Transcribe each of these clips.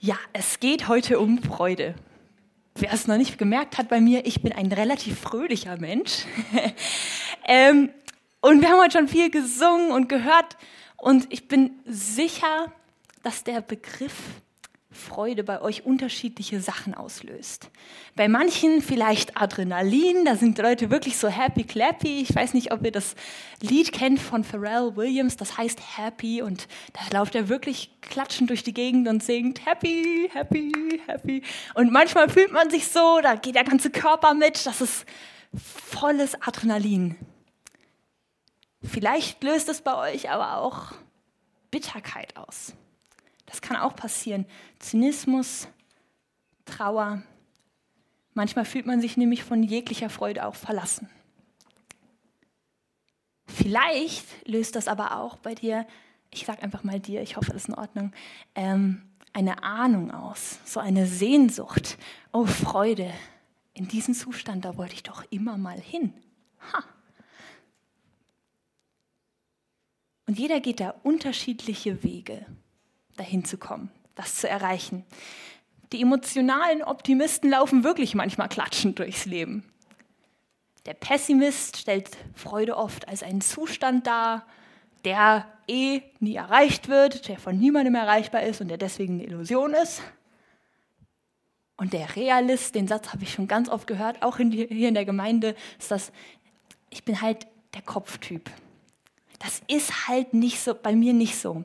Ja, es geht heute um Freude. Wer es noch nicht gemerkt hat bei mir, ich bin ein relativ fröhlicher Mensch. ähm, und wir haben heute schon viel gesungen und gehört. Und ich bin sicher, dass der Begriff Freude bei euch unterschiedliche Sachen auslöst. Bei manchen vielleicht Adrenalin, da sind Leute wirklich so happy clappy. Ich weiß nicht, ob ihr das Lied kennt von Pharrell Williams, das heißt Happy und da läuft er wirklich klatschend durch die Gegend und singt Happy, Happy, Happy. Und manchmal fühlt man sich so, da geht der ganze Körper mit, das ist volles Adrenalin. Vielleicht löst es bei euch aber auch Bitterkeit aus. Das kann auch passieren. Zynismus, Trauer. Manchmal fühlt man sich nämlich von jeglicher Freude auch verlassen. Vielleicht löst das aber auch bei dir, ich sage einfach mal dir, ich hoffe, das ist in Ordnung, ähm, eine Ahnung aus, so eine Sehnsucht. Oh Freude, in diesen Zustand, da wollte ich doch immer mal hin. Ha. Und jeder geht da unterschiedliche Wege dahin zu kommen, das zu erreichen. Die emotionalen Optimisten laufen wirklich manchmal klatschend durchs Leben. Der Pessimist stellt Freude oft als einen Zustand dar, der eh nie erreicht wird, der von niemandem erreichbar ist und der deswegen eine Illusion ist. Und der Realist, den Satz habe ich schon ganz oft gehört, auch in die, hier in der Gemeinde, ist das, ich bin halt der Kopftyp. Das ist halt nicht so, bei mir nicht so.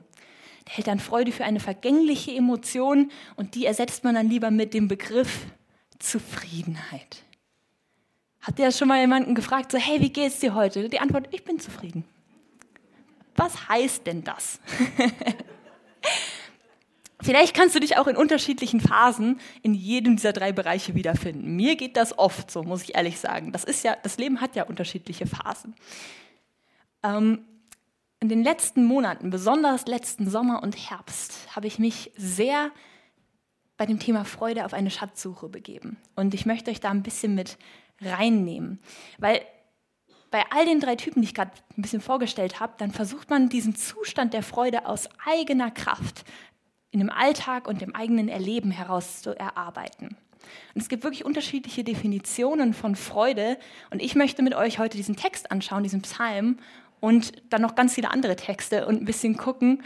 Hält dann Freude für eine vergängliche Emotion und die ersetzt man dann lieber mit dem Begriff Zufriedenheit. Hat der schon mal jemanden gefragt, so, hey, wie geht's dir heute? Die Antwort, ich bin zufrieden. Was heißt denn das? Vielleicht kannst du dich auch in unterschiedlichen Phasen in jedem dieser drei Bereiche wiederfinden. Mir geht das oft so, muss ich ehrlich sagen. Das ist ja, das Leben hat ja unterschiedliche Phasen. Ähm, in den letzten Monaten, besonders letzten Sommer und Herbst, habe ich mich sehr bei dem Thema Freude auf eine Schatzsuche begeben. Und ich möchte euch da ein bisschen mit reinnehmen. Weil bei all den drei Typen, die ich gerade ein bisschen vorgestellt habe, dann versucht man diesen Zustand der Freude aus eigener Kraft in dem Alltag und dem eigenen Erleben heraus zu erarbeiten. Und es gibt wirklich unterschiedliche Definitionen von Freude. Und ich möchte mit euch heute diesen Text anschauen, diesen Psalm, und dann noch ganz viele andere Texte und ein bisschen gucken,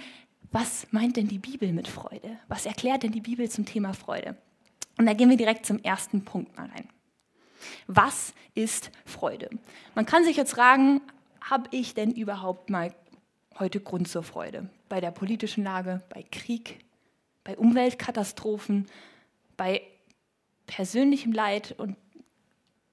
was meint denn die Bibel mit Freude? Was erklärt denn die Bibel zum Thema Freude? Und da gehen wir direkt zum ersten Punkt mal rein. Was ist Freude? Man kann sich jetzt fragen, habe ich denn überhaupt mal heute Grund zur Freude? Bei der politischen Lage, bei Krieg, bei Umweltkatastrophen, bei persönlichem Leid. Und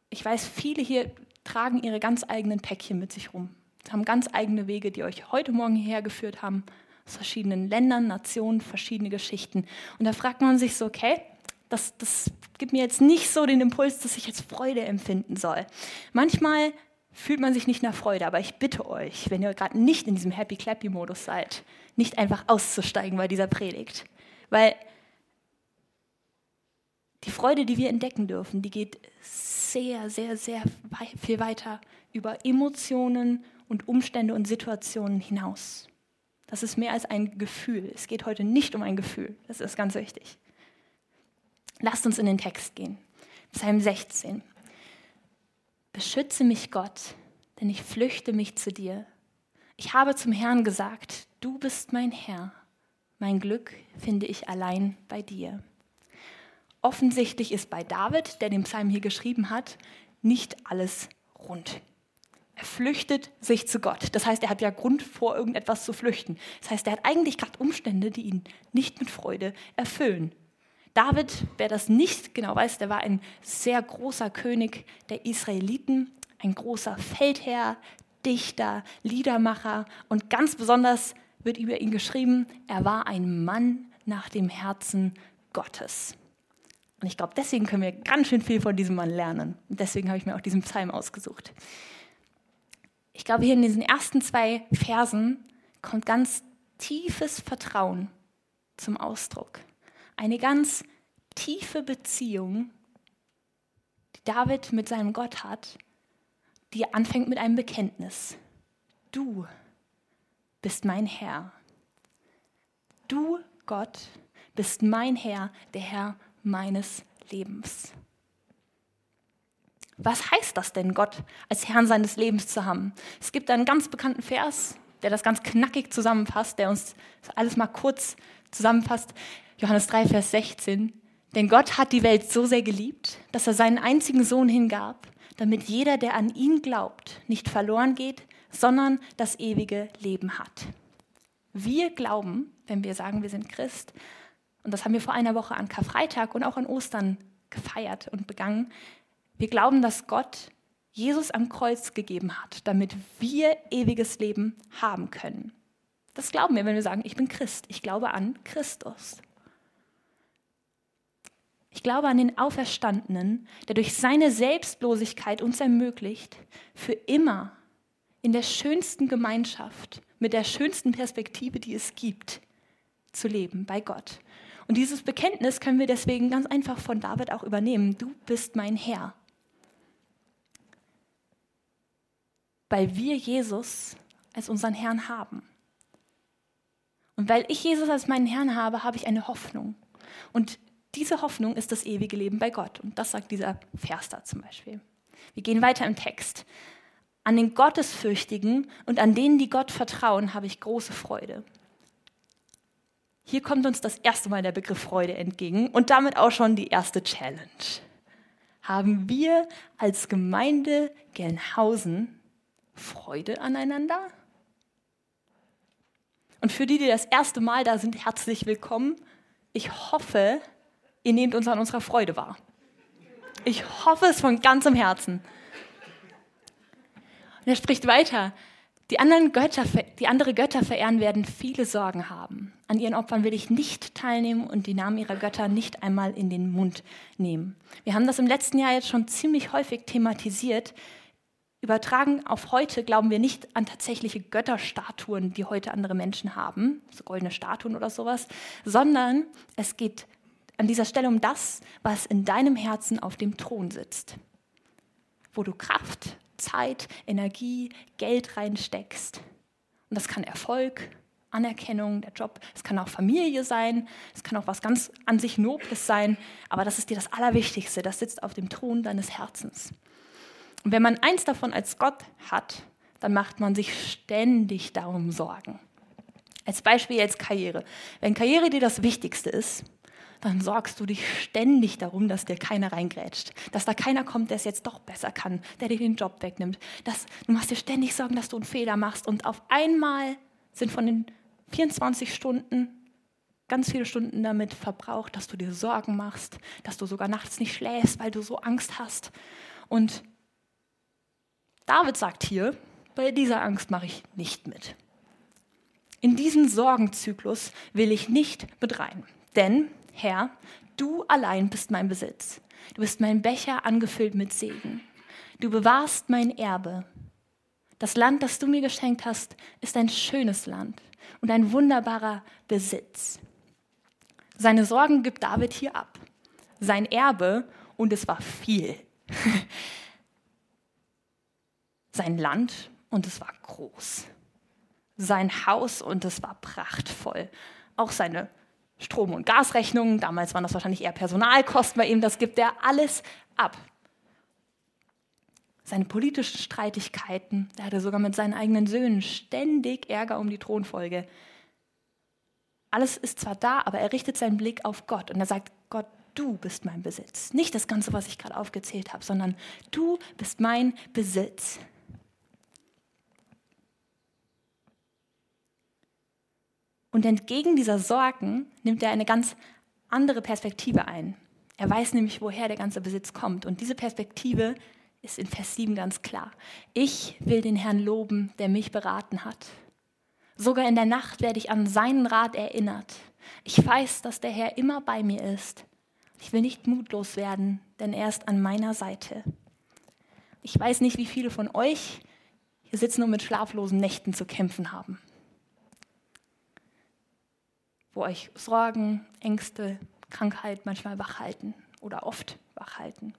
ich weiß, viele hier tragen ihre ganz eigenen Päckchen mit sich rum haben ganz eigene Wege, die euch heute Morgen hierher geführt haben, aus verschiedenen Ländern, Nationen, verschiedene Geschichten. Und da fragt man sich so, okay, das, das gibt mir jetzt nicht so den Impuls, dass ich jetzt Freude empfinden soll. Manchmal fühlt man sich nicht nach Freude, aber ich bitte euch, wenn ihr gerade nicht in diesem Happy-Clappy-Modus seid, nicht einfach auszusteigen bei dieser Predigt. Weil die Freude, die wir entdecken dürfen, die geht sehr, sehr, sehr viel weiter über Emotionen und Umstände und Situationen hinaus. Das ist mehr als ein Gefühl. Es geht heute nicht um ein Gefühl. Das ist ganz wichtig. Lasst uns in den Text gehen. Psalm 16. Beschütze mich Gott, denn ich flüchte mich zu dir. Ich habe zum Herrn gesagt, du bist mein Herr. Mein Glück finde ich allein bei dir. Offensichtlich ist bei David, der den Psalm hier geschrieben hat, nicht alles rund. Er flüchtet sich zu Gott. Das heißt, er hat ja Grund vor irgendetwas zu flüchten. Das heißt, er hat eigentlich gerade Umstände, die ihn nicht mit Freude erfüllen. David, wer das nicht genau weiß, der war ein sehr großer König der Israeliten, ein großer Feldherr, Dichter, Liedermacher und ganz besonders wird über ihn geschrieben, er war ein Mann nach dem Herzen Gottes. Und ich glaube, deswegen können wir ganz schön viel von diesem Mann lernen. Und deswegen habe ich mir auch diesen Psalm ausgesucht ich glaube, hier in diesen ersten zwei Versen kommt ganz tiefes Vertrauen zum Ausdruck. Eine ganz tiefe Beziehung, die David mit seinem Gott hat, die anfängt mit einem Bekenntnis. Du bist mein Herr. Du, Gott, bist mein Herr, der Herr meines Lebens. Was heißt das denn, Gott als Herrn seines Lebens zu haben? Es gibt einen ganz bekannten Vers, der das ganz knackig zusammenfasst, der uns alles mal kurz zusammenfasst. Johannes 3, Vers 16. Denn Gott hat die Welt so sehr geliebt, dass er seinen einzigen Sohn hingab, damit jeder, der an ihn glaubt, nicht verloren geht, sondern das ewige Leben hat. Wir glauben, wenn wir sagen, wir sind Christ, und das haben wir vor einer Woche an Karfreitag und auch an Ostern gefeiert und begangen, wir glauben, dass Gott Jesus am Kreuz gegeben hat, damit wir ewiges Leben haben können. Das glauben wir, wenn wir sagen, ich bin Christ, ich glaube an Christus. Ich glaube an den Auferstandenen, der durch seine Selbstlosigkeit uns ermöglicht, für immer in der schönsten Gemeinschaft, mit der schönsten Perspektive, die es gibt, zu leben bei Gott. Und dieses Bekenntnis können wir deswegen ganz einfach von David auch übernehmen. Du bist mein Herr. Weil wir Jesus als unseren Herrn haben. Und weil ich Jesus als meinen Herrn habe, habe ich eine Hoffnung. Und diese Hoffnung ist das ewige Leben bei Gott. Und das sagt dieser Vers da zum Beispiel. Wir gehen weiter im Text. An den Gottesfürchtigen und an denen, die Gott vertrauen, habe ich große Freude. Hier kommt uns das erste Mal der Begriff Freude entgegen und damit auch schon die erste Challenge. Haben wir als Gemeinde Gelnhausen Freude aneinander? Und für die, die das erste Mal da sind, herzlich willkommen. Ich hoffe, ihr nehmt uns an unserer Freude wahr. Ich hoffe es von ganzem Herzen. Und er spricht weiter. Die, anderen Götter, die andere Götter verehren werden viele Sorgen haben. An ihren Opfern will ich nicht teilnehmen und die Namen ihrer Götter nicht einmal in den Mund nehmen. Wir haben das im letzten Jahr jetzt schon ziemlich häufig thematisiert. Übertragen auf heute glauben wir nicht an tatsächliche Götterstatuen, die heute andere Menschen haben, so goldene Statuen oder sowas, sondern es geht an dieser Stelle um das, was in deinem Herzen auf dem Thron sitzt, wo du Kraft, Zeit, Energie, Geld reinsteckst. Und das kann Erfolg, Anerkennung, der Job, es kann auch Familie sein, es kann auch was ganz an sich Nobles sein, aber das ist dir das Allerwichtigste, das sitzt auf dem Thron deines Herzens. Und wenn man eins davon als Gott hat, dann macht man sich ständig darum Sorgen. Als Beispiel jetzt Karriere. Wenn Karriere dir das Wichtigste ist, dann sorgst du dich ständig darum, dass dir keiner reingrätscht, dass da keiner kommt, der es jetzt doch besser kann, der dir den Job wegnimmt. Dass, du machst dir ständig Sorgen, dass du einen Fehler machst und auf einmal sind von den 24 Stunden ganz viele Stunden damit verbraucht, dass du dir Sorgen machst, dass du sogar nachts nicht schläfst, weil du so Angst hast. Und David sagt hier, bei dieser Angst mache ich nicht mit. In diesen Sorgenzyklus will ich nicht mit rein. Denn, Herr, du allein bist mein Besitz. Du bist mein Becher angefüllt mit Segen. Du bewahrst mein Erbe. Das Land, das du mir geschenkt hast, ist ein schönes Land und ein wunderbarer Besitz. Seine Sorgen gibt David hier ab. Sein Erbe, und es war viel, sein Land und es war groß. Sein Haus und es war prachtvoll. Auch seine Strom- und Gasrechnungen, damals waren das wahrscheinlich eher Personalkosten bei ihm, das gibt er alles ab. Seine politischen Streitigkeiten, da hat er sogar mit seinen eigenen Söhnen ständig Ärger um die Thronfolge. Alles ist zwar da, aber er richtet seinen Blick auf Gott und er sagt, Gott, du bist mein Besitz. Nicht das Ganze, was ich gerade aufgezählt habe, sondern du bist mein Besitz. Und entgegen dieser Sorgen nimmt er eine ganz andere Perspektive ein. Er weiß nämlich, woher der ganze Besitz kommt. Und diese Perspektive ist in Vers 7 ganz klar. Ich will den Herrn loben, der mich beraten hat. Sogar in der Nacht werde ich an seinen Rat erinnert. Ich weiß, dass der Herr immer bei mir ist. Ich will nicht mutlos werden, denn er ist an meiner Seite. Ich weiß nicht, wie viele von euch hier sitzen und mit schlaflosen Nächten zu kämpfen haben wo euch Sorgen, Ängste, Krankheit manchmal wachhalten oder oft wachhalten.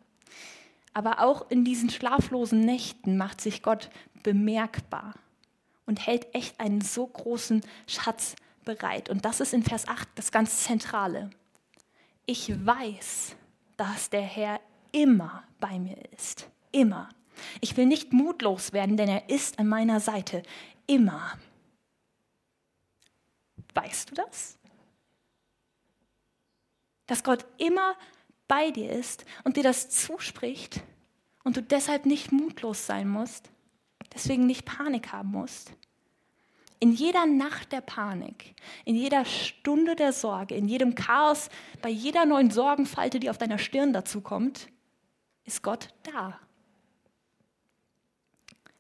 Aber auch in diesen schlaflosen Nächten macht sich Gott bemerkbar und hält echt einen so großen Schatz bereit. Und das ist in Vers 8 das ganz Zentrale. Ich weiß, dass der Herr immer bei mir ist. Immer. Ich will nicht mutlos werden, denn er ist an meiner Seite. Immer. Weißt du das? Dass Gott immer bei dir ist und dir das zuspricht und du deshalb nicht mutlos sein musst, deswegen nicht Panik haben musst. In jeder Nacht der Panik, in jeder Stunde der Sorge, in jedem Chaos, bei jeder neuen Sorgenfalte, die auf deiner Stirn dazukommt, ist Gott da.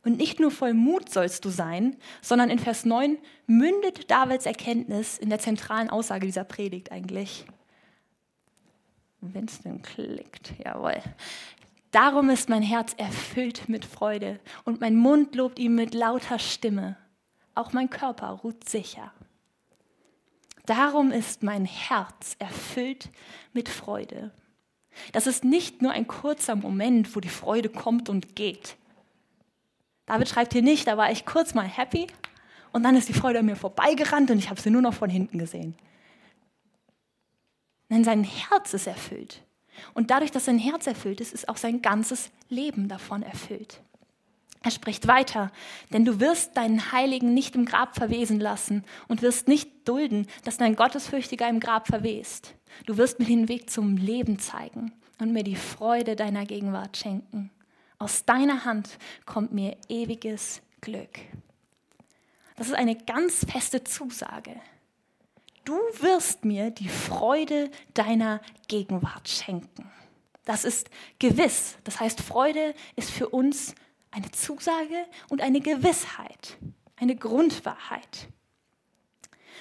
Und nicht nur voll Mut sollst du sein, sondern in Vers 9 mündet Davids Erkenntnis in der zentralen Aussage dieser Predigt eigentlich. Wenn es denn klickt, jawohl. Darum ist mein Herz erfüllt mit Freude und mein Mund lobt ihm mit lauter Stimme. Auch mein Körper ruht sicher. Darum ist mein Herz erfüllt mit Freude. Das ist nicht nur ein kurzer Moment, wo die Freude kommt und geht. David schreibt hier nicht, da war ich kurz mal happy und dann ist die Freude an mir vorbeigerannt und ich habe sie nur noch von hinten gesehen. Nein, sein Herz ist erfüllt. Und dadurch, dass sein Herz erfüllt ist, ist auch sein ganzes Leben davon erfüllt. Er spricht weiter, denn du wirst deinen Heiligen nicht im Grab verwesen lassen und wirst nicht dulden, dass dein Gottesfürchtiger im Grab verwest. Du wirst mir den Weg zum Leben zeigen und mir die Freude deiner Gegenwart schenken. Aus deiner Hand kommt mir ewiges Glück. Das ist eine ganz feste Zusage. Du wirst mir die Freude deiner Gegenwart schenken. Das ist gewiss. Das heißt, Freude ist für uns eine Zusage und eine Gewissheit, eine Grundwahrheit.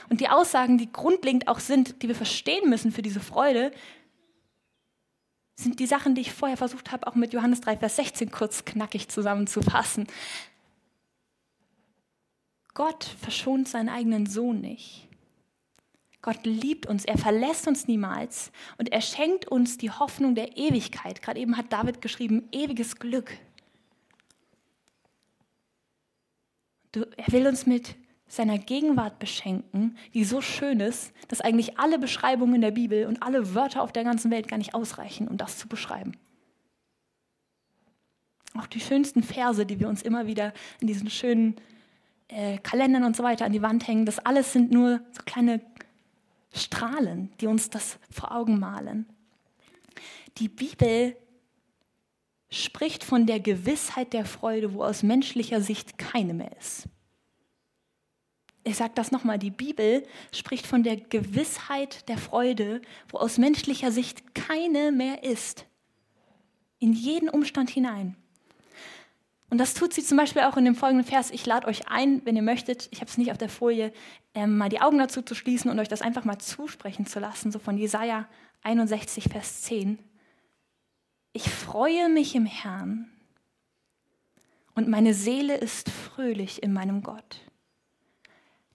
Und die Aussagen, die grundlegend auch sind, die wir verstehen müssen für diese Freude, sind die Sachen, die ich vorher versucht habe, auch mit Johannes 3, Vers 16 kurz knackig zusammenzufassen. Gott verschont seinen eigenen Sohn nicht. Gott liebt uns, er verlässt uns niemals und er schenkt uns die Hoffnung der Ewigkeit. Gerade eben hat David geschrieben, ewiges Glück. er will uns mit seiner Gegenwart beschenken, die so schön ist, dass eigentlich alle Beschreibungen in der Bibel und alle Wörter auf der ganzen Welt gar nicht ausreichen, um das zu beschreiben. Auch die schönsten Verse, die wir uns immer wieder in diesen schönen äh, Kalendern und so weiter an die Wand hängen, das alles sind nur so kleine Strahlen, die uns das vor Augen malen. Die Bibel spricht von der Gewissheit der Freude, wo aus menschlicher Sicht keine mehr ist. Ich sage das nochmal, die Bibel spricht von der Gewissheit der Freude, wo aus menschlicher Sicht keine mehr ist. In jeden Umstand hinein. Und das tut sie zum Beispiel auch in dem folgenden Vers. Ich lade euch ein, wenn ihr möchtet, ich habe es nicht auf der Folie, ähm, mal die Augen dazu zu schließen und euch das einfach mal zusprechen zu lassen, so von Jesaja 61, Vers 10. Ich freue mich im Herrn und meine Seele ist fröhlich in meinem Gott.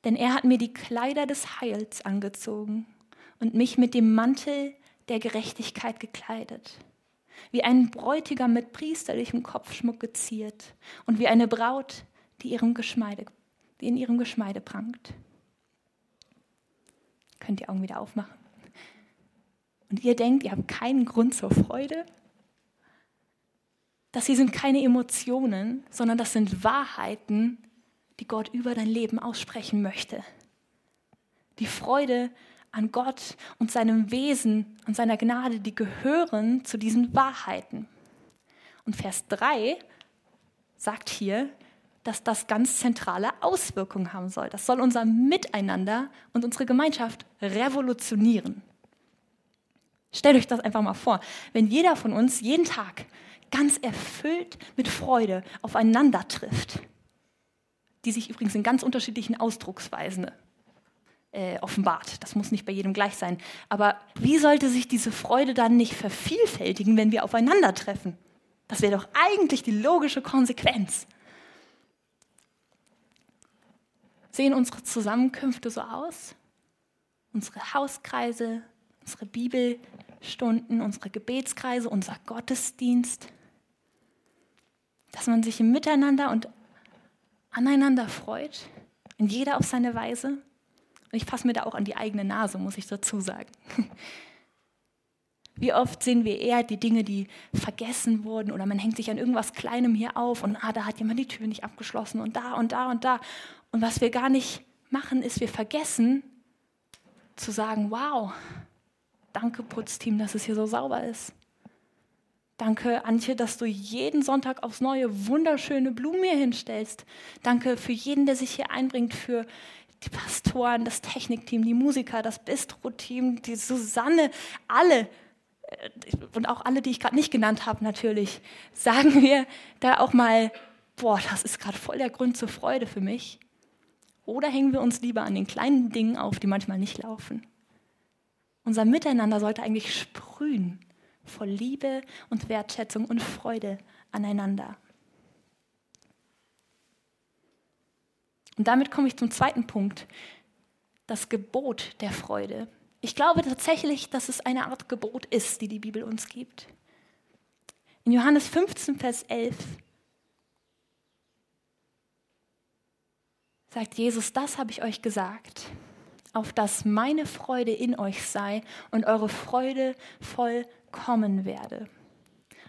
Denn er hat mir die Kleider des Heils angezogen und mich mit dem Mantel der Gerechtigkeit gekleidet, wie ein Bräutigam mit priesterlichem Kopfschmuck geziert und wie eine Braut, die, ihrem Geschmeide, die in ihrem Geschmeide prangt. Könnt ihr Augen wieder aufmachen? Und ihr denkt, ihr habt keinen Grund zur Freude? Das hier sind keine Emotionen, sondern das sind Wahrheiten, die Gott über dein Leben aussprechen möchte. Die Freude an Gott und seinem Wesen und seiner Gnade, die gehören zu diesen Wahrheiten. Und Vers 3 sagt hier, dass das ganz zentrale Auswirkungen haben soll. Das soll unser Miteinander und unsere Gemeinschaft revolutionieren. Stellt euch das einfach mal vor, wenn jeder von uns jeden Tag ganz erfüllt mit Freude aufeinander trifft, die sich übrigens in ganz unterschiedlichen Ausdrucksweisen äh, offenbart. Das muss nicht bei jedem gleich sein. Aber wie sollte sich diese Freude dann nicht vervielfältigen, wenn wir aufeinandertreffen? Das wäre doch eigentlich die logische Konsequenz. Sehen unsere Zusammenkünfte so aus? Unsere Hauskreise, unsere Bibelstunden, unsere Gebetskreise, unser Gottesdienst? dass man sich im Miteinander und aneinander freut, in jeder auf seine Weise. Und ich fasse mir da auch an die eigene Nase, muss ich dazu sagen. Wie oft sehen wir eher die Dinge, die vergessen wurden oder man hängt sich an irgendwas Kleinem hier auf und ah, da hat jemand die Tür nicht abgeschlossen und da und da und da. Und was wir gar nicht machen, ist, wir vergessen zu sagen, wow, danke Putzteam, dass es hier so sauber ist. Danke, Antje, dass du jeden Sonntag aufs Neue wunderschöne Blumen hier hinstellst. Danke für jeden, der sich hier einbringt, für die Pastoren, das Technikteam, die Musiker, das Bistro-Team, die Susanne, alle äh, und auch alle, die ich gerade nicht genannt habe, natürlich, sagen wir da auch mal, boah, das ist gerade voll der Grund zur Freude für mich. Oder hängen wir uns lieber an den kleinen Dingen auf, die manchmal nicht laufen? Unser Miteinander sollte eigentlich sprühen voll Liebe und Wertschätzung und Freude aneinander. Und damit komme ich zum zweiten Punkt, das Gebot der Freude. Ich glaube tatsächlich, dass es eine Art Gebot ist, die die Bibel uns gibt. In Johannes 15, Vers 11 sagt Jesus, das habe ich euch gesagt, auf dass meine Freude in euch sei und eure Freude voll kommen werde.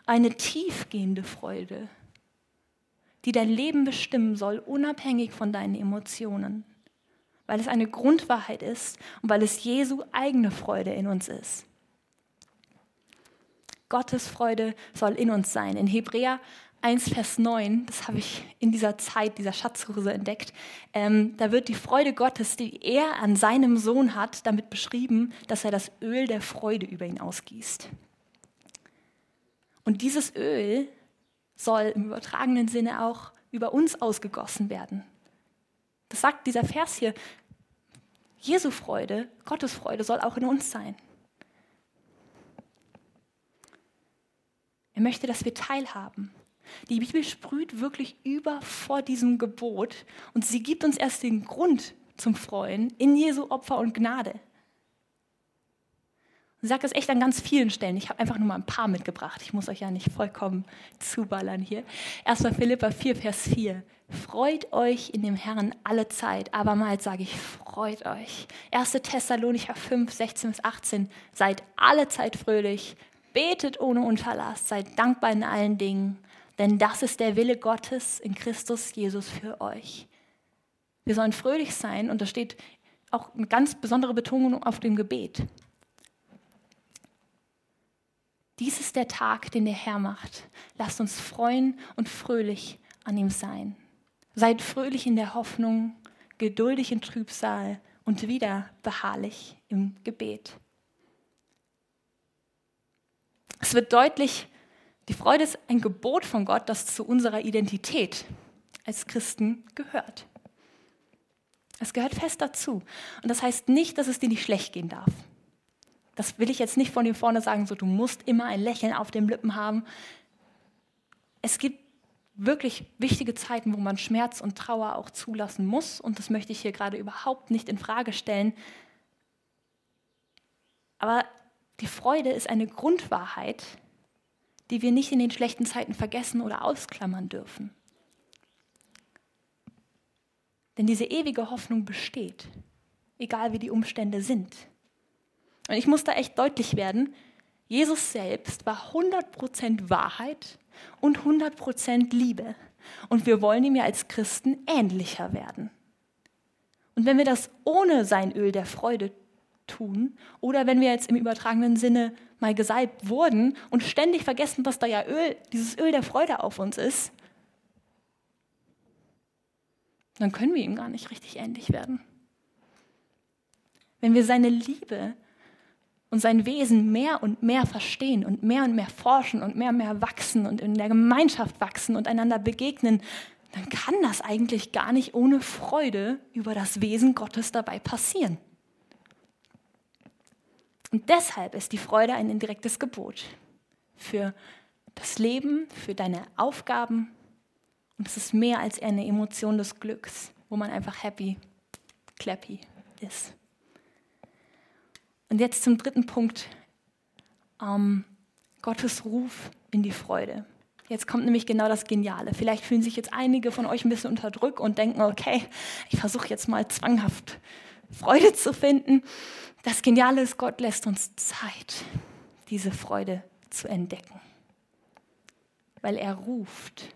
Eine tiefgehende Freude, die dein Leben bestimmen soll, unabhängig von deinen Emotionen, weil es eine Grundwahrheit ist und weil es Jesu eigene Freude in uns ist. Gottes Freude soll in uns sein. In Hebräer 1, Vers 9, das habe ich in dieser Zeit, dieser Schatzkurse entdeckt, ähm, da wird die Freude Gottes, die er an seinem Sohn hat, damit beschrieben, dass er das Öl der Freude über ihn ausgießt. Und dieses Öl soll im übertragenen Sinne auch über uns ausgegossen werden. Das sagt dieser Vers hier. Jesu Freude, Gottes Freude soll auch in uns sein. Er möchte, dass wir teilhaben. Die Bibel sprüht wirklich über vor diesem Gebot und sie gibt uns erst den Grund zum Freuen in Jesu Opfer und Gnade. Sie sagt das echt an ganz vielen Stellen. Ich habe einfach nur mal ein paar mitgebracht. Ich muss euch ja nicht vollkommen zuballern hier. Erstmal Philippa 4, Vers 4. Freut euch in dem Herrn alle Zeit. Abermals sage ich, freut euch. 1. Thessalonicher 5, 16 bis 18. Seid alle Zeit fröhlich. Betet ohne Unterlass. Seid dankbar in allen Dingen. Denn das ist der Wille Gottes in Christus Jesus für euch. Wir sollen fröhlich sein und da steht auch eine ganz besondere Betonung auf dem Gebet. Dies ist der Tag, den der Herr macht. Lasst uns freuen und fröhlich an ihm sein. Seid fröhlich in der Hoffnung, geduldig in Trübsal und wieder beharrlich im Gebet. Es wird deutlich, die Freude ist ein Gebot von Gott, das zu unserer Identität als Christen gehört. Es gehört fest dazu. Und das heißt nicht, dass es dir nicht schlecht gehen darf. Das will ich jetzt nicht von dir vorne sagen, so du musst immer ein Lächeln auf den Lippen haben. Es gibt wirklich wichtige Zeiten, wo man Schmerz und Trauer auch zulassen muss und das möchte ich hier gerade überhaupt nicht in Frage stellen. Aber die Freude ist eine Grundwahrheit, die wir nicht in den schlechten Zeiten vergessen oder ausklammern dürfen. Denn diese ewige Hoffnung besteht, egal wie die Umstände sind. Und ich muss da echt deutlich werden, Jesus selbst war 100% Wahrheit und 100% Liebe. Und wir wollen ihm ja als Christen ähnlicher werden. Und wenn wir das ohne sein Öl der Freude tun, oder wenn wir jetzt im übertragenen Sinne mal gesalbt wurden und ständig vergessen, dass da ja Öl, dieses Öl der Freude auf uns ist, dann können wir ihm gar nicht richtig ähnlich werden. Wenn wir seine Liebe und sein Wesen mehr und mehr verstehen und mehr und mehr forschen und mehr und mehr wachsen und in der Gemeinschaft wachsen und einander begegnen, dann kann das eigentlich gar nicht ohne Freude über das Wesen Gottes dabei passieren. Und deshalb ist die Freude ein indirektes Gebot für das Leben, für deine Aufgaben. Und es ist mehr als eine Emotion des Glücks, wo man einfach happy, clappy ist. Und jetzt zum dritten Punkt, ähm, Gottes Ruf in die Freude. Jetzt kommt nämlich genau das Geniale. Vielleicht fühlen sich jetzt einige von euch ein bisschen unter Druck und denken, okay, ich versuche jetzt mal zwanghaft Freude zu finden. Das Geniale ist, Gott lässt uns Zeit, diese Freude zu entdecken. Weil er ruft.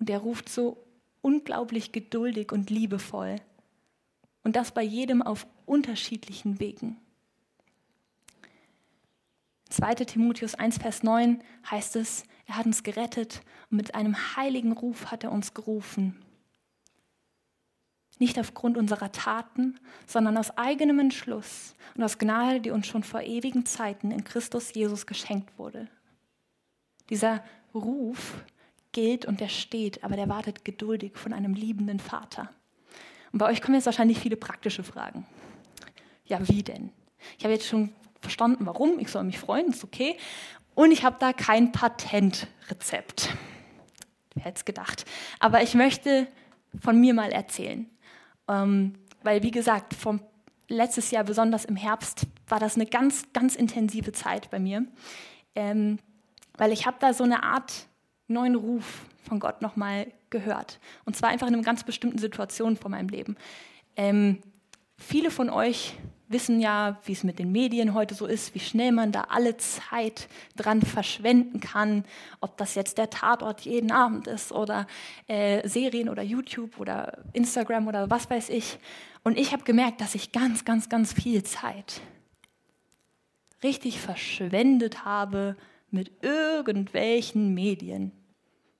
Und er ruft so unglaublich geduldig und liebevoll. Und das bei jedem auf unterschiedlichen Wegen. 2. Timotheus 1, Vers 9 heißt es, er hat uns gerettet und mit einem heiligen Ruf hat er uns gerufen. Nicht aufgrund unserer Taten, sondern aus eigenem Entschluss und aus Gnade, die uns schon vor ewigen Zeiten in Christus Jesus geschenkt wurde. Dieser Ruf gilt und der steht, aber der wartet geduldig von einem liebenden Vater. Und bei euch kommen jetzt wahrscheinlich viele praktische Fragen. Ja, wie denn? Ich habe jetzt schon verstanden, warum. Ich soll mich freuen, ist okay. Und ich habe da kein Patentrezept. Wer hätte es gedacht? Aber ich möchte von mir mal erzählen. Ähm, weil, wie gesagt, vom letztes Jahr, besonders im Herbst, war das eine ganz, ganz intensive Zeit bei mir. Ähm, weil ich habe da so eine Art neuen Ruf von Gott nochmal gehört. Und zwar einfach in einer ganz bestimmten Situation von meinem Leben. Ähm, viele von euch wissen ja, wie es mit den Medien heute so ist, wie schnell man da alle Zeit dran verschwenden kann, ob das jetzt der Tatort jeden Abend ist oder äh, Serien oder YouTube oder Instagram oder was weiß ich. Und ich habe gemerkt, dass ich ganz, ganz, ganz viel Zeit richtig verschwendet habe mit irgendwelchen Medien.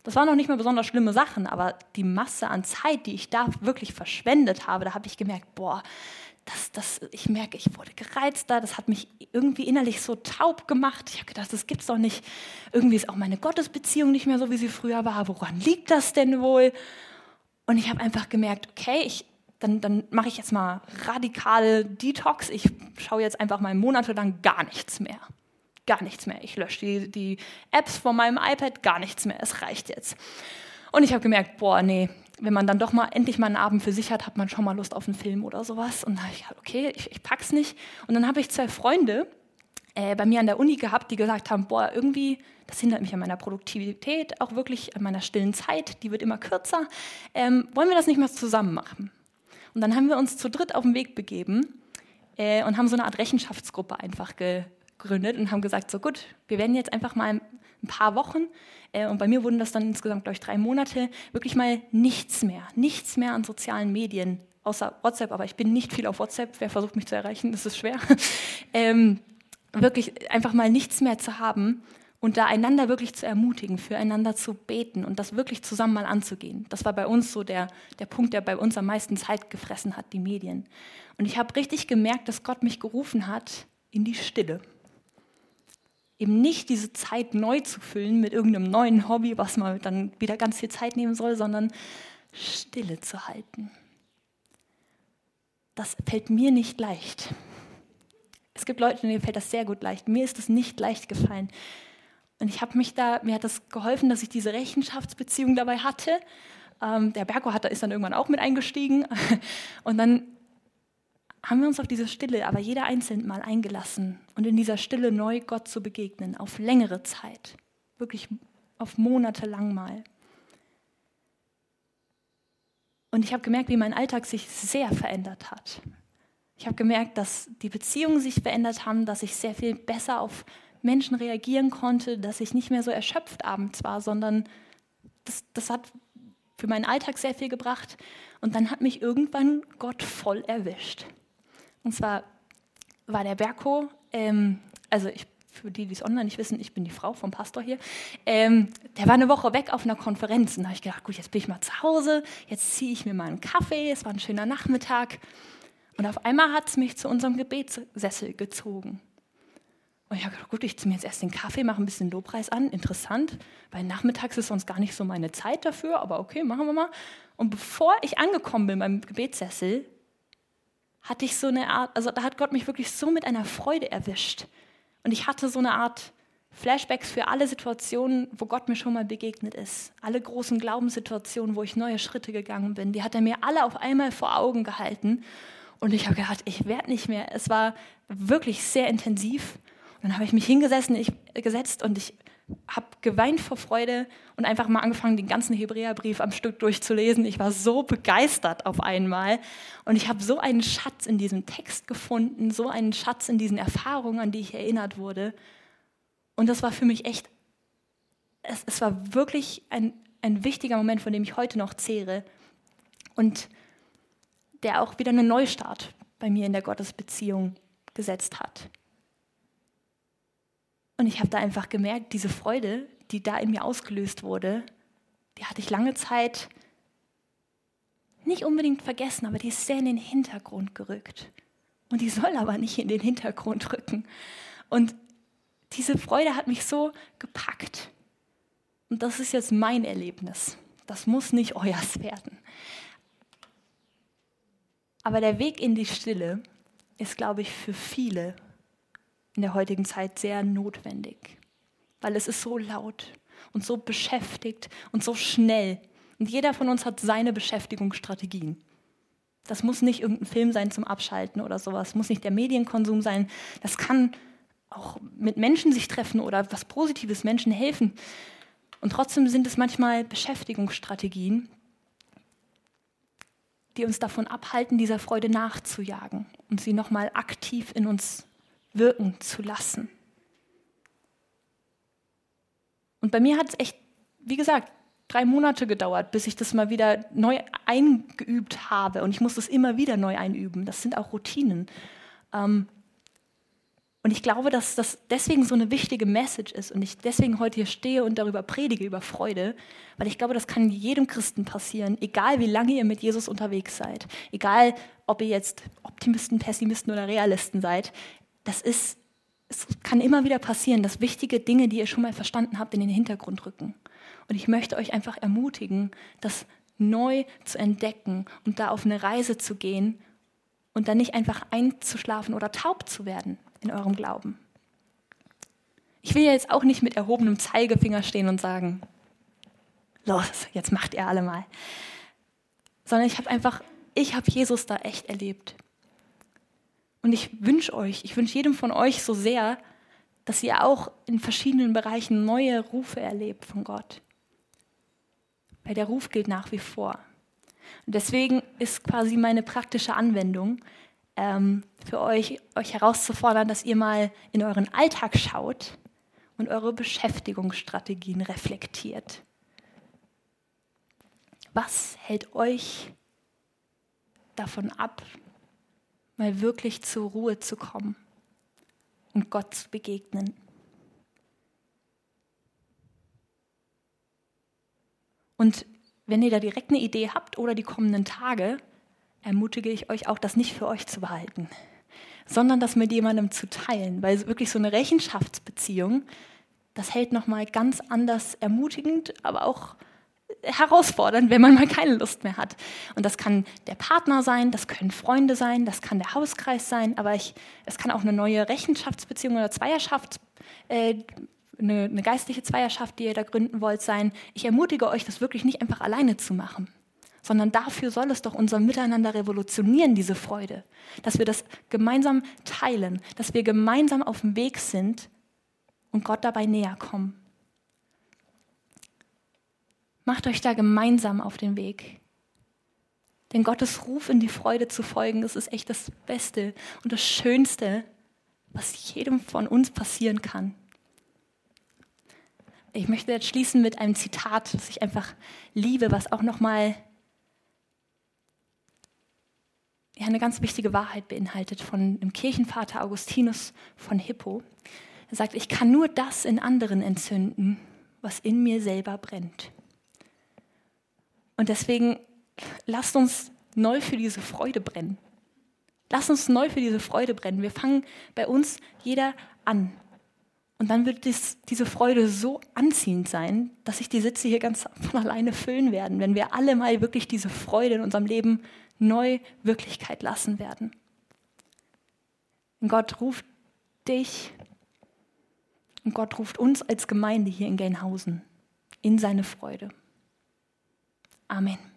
Das waren noch nicht mal besonders schlimme Sachen, aber die Masse an Zeit, die ich da wirklich verschwendet habe, da habe ich gemerkt, boah, das, das, ich merke, ich wurde gereizter, das hat mich irgendwie innerlich so taub gemacht. Ich habe gedacht, das gibt's doch nicht. Irgendwie ist auch meine Gottesbeziehung nicht mehr so, wie sie früher war. Woran liegt das denn wohl? Und ich habe einfach gemerkt, okay, ich, dann, dann mache ich jetzt mal radikale Detox. Ich schaue jetzt einfach mal monatelang gar nichts mehr. Gar nichts mehr. Ich lösche die, die Apps von meinem iPad, gar nichts mehr. Es reicht jetzt. Und ich habe gemerkt, boah, nee, wenn man dann doch mal endlich mal einen Abend für sich hat, hat man schon mal Lust auf einen Film oder sowas. Und da habe ich gedacht, okay, ich, ich pack's nicht. Und dann habe ich zwei Freunde äh, bei mir an der Uni gehabt, die gesagt haben, boah, irgendwie, das hindert mich an meiner Produktivität, auch wirklich an meiner stillen Zeit, die wird immer kürzer. Ähm, wollen wir das nicht mal zusammen machen? Und dann haben wir uns zu dritt auf den Weg begeben äh, und haben so eine Art Rechenschaftsgruppe einfach gegründet und haben gesagt, so gut, wir werden jetzt einfach mal ein paar Wochen, äh, und bei mir wurden das dann insgesamt, glaube ich, drei Monate, wirklich mal nichts mehr, nichts mehr an sozialen Medien, außer WhatsApp, aber ich bin nicht viel auf WhatsApp, wer versucht mich zu erreichen, das ist schwer. ähm, wirklich einfach mal nichts mehr zu haben und da einander wirklich zu ermutigen, füreinander zu beten und das wirklich zusammen mal anzugehen. Das war bei uns so der, der Punkt, der bei uns am meisten Zeit gefressen hat, die Medien. Und ich habe richtig gemerkt, dass Gott mich gerufen hat in die Stille eben nicht diese Zeit neu zu füllen mit irgendeinem neuen Hobby, was man dann wieder ganz viel Zeit nehmen soll, sondern Stille zu halten. Das fällt mir nicht leicht. Es gibt Leute, denen fällt das sehr gut leicht. Mir ist es nicht leicht gefallen. Und ich habe mich da, mir hat das geholfen, dass ich diese Rechenschaftsbeziehung dabei hatte. Ähm, der Berko hat, ist dann irgendwann auch mit eingestiegen. Und dann haben wir uns auf diese Stille aber jeder einzeln mal eingelassen und in dieser Stille neu Gott zu begegnen, auf längere Zeit, wirklich auf Monate lang mal. Und ich habe gemerkt, wie mein Alltag sich sehr verändert hat. Ich habe gemerkt, dass die Beziehungen sich verändert haben, dass ich sehr viel besser auf Menschen reagieren konnte, dass ich nicht mehr so erschöpft abends war, sondern das, das hat für meinen Alltag sehr viel gebracht. Und dann hat mich irgendwann Gott voll erwischt. Und zwar war der Berko, ähm, also ich, für die, die es online nicht wissen, ich bin die Frau vom Pastor hier, ähm, der war eine Woche weg auf einer Konferenz. Und da habe ich gedacht, gut, jetzt bin ich mal zu Hause, jetzt ziehe ich mir mal einen Kaffee, es war ein schöner Nachmittag. Und auf einmal hat es mich zu unserem Gebetssessel gezogen. Und ich habe gedacht, gut, ich ziehe mir jetzt erst den Kaffee, mache ein bisschen Lobpreis an, interessant, weil nachmittags ist sonst gar nicht so meine Zeit dafür, aber okay, machen wir mal. Und bevor ich angekommen bin beim Gebetssessel, hatte ich so eine Art, also da hat Gott mich wirklich so mit einer Freude erwischt. Und ich hatte so eine Art Flashbacks für alle Situationen, wo Gott mir schon mal begegnet ist. Alle großen Glaubenssituationen, wo ich neue Schritte gegangen bin, die hat er mir alle auf einmal vor Augen gehalten. Und ich habe gedacht, ich werde nicht mehr. Es war wirklich sehr intensiv. Und dann habe ich mich hingesessen, ich, gesetzt und ich habe geweint vor Freude und einfach mal angefangen, den ganzen Hebräerbrief am Stück durchzulesen. Ich war so begeistert auf einmal und ich habe so einen Schatz in diesem Text gefunden, so einen Schatz in diesen Erfahrungen, an die ich erinnert wurde. Und das war für mich echt, es, es war wirklich ein, ein wichtiger Moment, von dem ich heute noch zehre und der auch wieder einen Neustart bei mir in der Gottesbeziehung gesetzt hat. Und ich habe da einfach gemerkt, diese Freude, die da in mir ausgelöst wurde, die hatte ich lange Zeit nicht unbedingt vergessen, aber die ist sehr in den Hintergrund gerückt. Und die soll aber nicht in den Hintergrund rücken. Und diese Freude hat mich so gepackt. Und das ist jetzt mein Erlebnis. Das muss nicht euers werden. Aber der Weg in die Stille ist, glaube ich, für viele in der heutigen Zeit sehr notwendig, weil es ist so laut und so beschäftigt und so schnell. Und jeder von uns hat seine Beschäftigungsstrategien. Das muss nicht irgendein Film sein zum Abschalten oder sowas, muss nicht der Medienkonsum sein. Das kann auch mit Menschen sich treffen oder was Positives Menschen helfen. Und trotzdem sind es manchmal Beschäftigungsstrategien, die uns davon abhalten, dieser Freude nachzujagen und sie nochmal aktiv in uns wirken zu lassen. Und bei mir hat es echt, wie gesagt, drei Monate gedauert, bis ich das mal wieder neu eingeübt habe. Und ich muss das immer wieder neu einüben. Das sind auch Routinen. Ähm, und ich glaube, dass das deswegen so eine wichtige Message ist und ich deswegen heute hier stehe und darüber predige, über Freude, weil ich glaube, das kann jedem Christen passieren, egal wie lange ihr mit Jesus unterwegs seid, egal ob ihr jetzt Optimisten, Pessimisten oder Realisten seid das ist, es kann immer wieder passieren, dass wichtige Dinge, die ihr schon mal verstanden habt, in den Hintergrund rücken. Und ich möchte euch einfach ermutigen, das neu zu entdecken und da auf eine Reise zu gehen und dann nicht einfach einzuschlafen oder taub zu werden in eurem Glauben. Ich will ja jetzt auch nicht mit erhobenem Zeigefinger stehen und sagen, los, jetzt macht ihr alle mal. Sondern ich habe einfach, ich habe Jesus da echt erlebt. Und ich wünsche euch, ich wünsche jedem von euch so sehr, dass ihr auch in verschiedenen Bereichen neue Rufe erlebt von Gott. Weil der Ruf gilt nach wie vor. Und deswegen ist quasi meine praktische Anwendung ähm, für euch, euch herauszufordern, dass ihr mal in euren Alltag schaut und eure Beschäftigungsstrategien reflektiert. Was hält euch davon ab, mal wirklich zur Ruhe zu kommen und Gott zu begegnen. Und wenn ihr da direkt eine Idee habt oder die kommenden Tage, ermutige ich euch auch, das nicht für euch zu behalten, sondern das mit jemandem zu teilen, weil wirklich so eine Rechenschaftsbeziehung, das hält nochmal ganz anders ermutigend, aber auch herausfordernd, wenn man mal keine Lust mehr hat. Und das kann der Partner sein, das können Freunde sein, das kann der Hauskreis sein, aber ich, es kann auch eine neue Rechenschaftsbeziehung oder Zweierschaft, äh, eine, eine geistliche Zweierschaft, die ihr da gründen wollt, sein. Ich ermutige euch, das wirklich nicht einfach alleine zu machen, sondern dafür soll es doch unser Miteinander revolutionieren, diese Freude. Dass wir das gemeinsam teilen, dass wir gemeinsam auf dem Weg sind und Gott dabei näher kommen. Macht euch da gemeinsam auf den Weg. Denn Gottes Ruf in die Freude zu folgen, das ist echt das Beste und das Schönste, was jedem von uns passieren kann. Ich möchte jetzt schließen mit einem Zitat, das ich einfach liebe, was auch nochmal ja, eine ganz wichtige Wahrheit beinhaltet von dem Kirchenvater Augustinus von Hippo. Er sagt, ich kann nur das in anderen entzünden, was in mir selber brennt. Und deswegen lasst uns neu für diese Freude brennen. Lasst uns neu für diese Freude brennen. Wir fangen bei uns jeder an. Und dann wird dies, diese Freude so anziehend sein, dass sich die Sitze hier ganz von alleine füllen werden, wenn wir alle mal wirklich diese Freude in unserem Leben neu Wirklichkeit lassen werden. Und Gott ruft dich und Gott ruft uns als Gemeinde hier in Gelnhausen in seine Freude. Amen.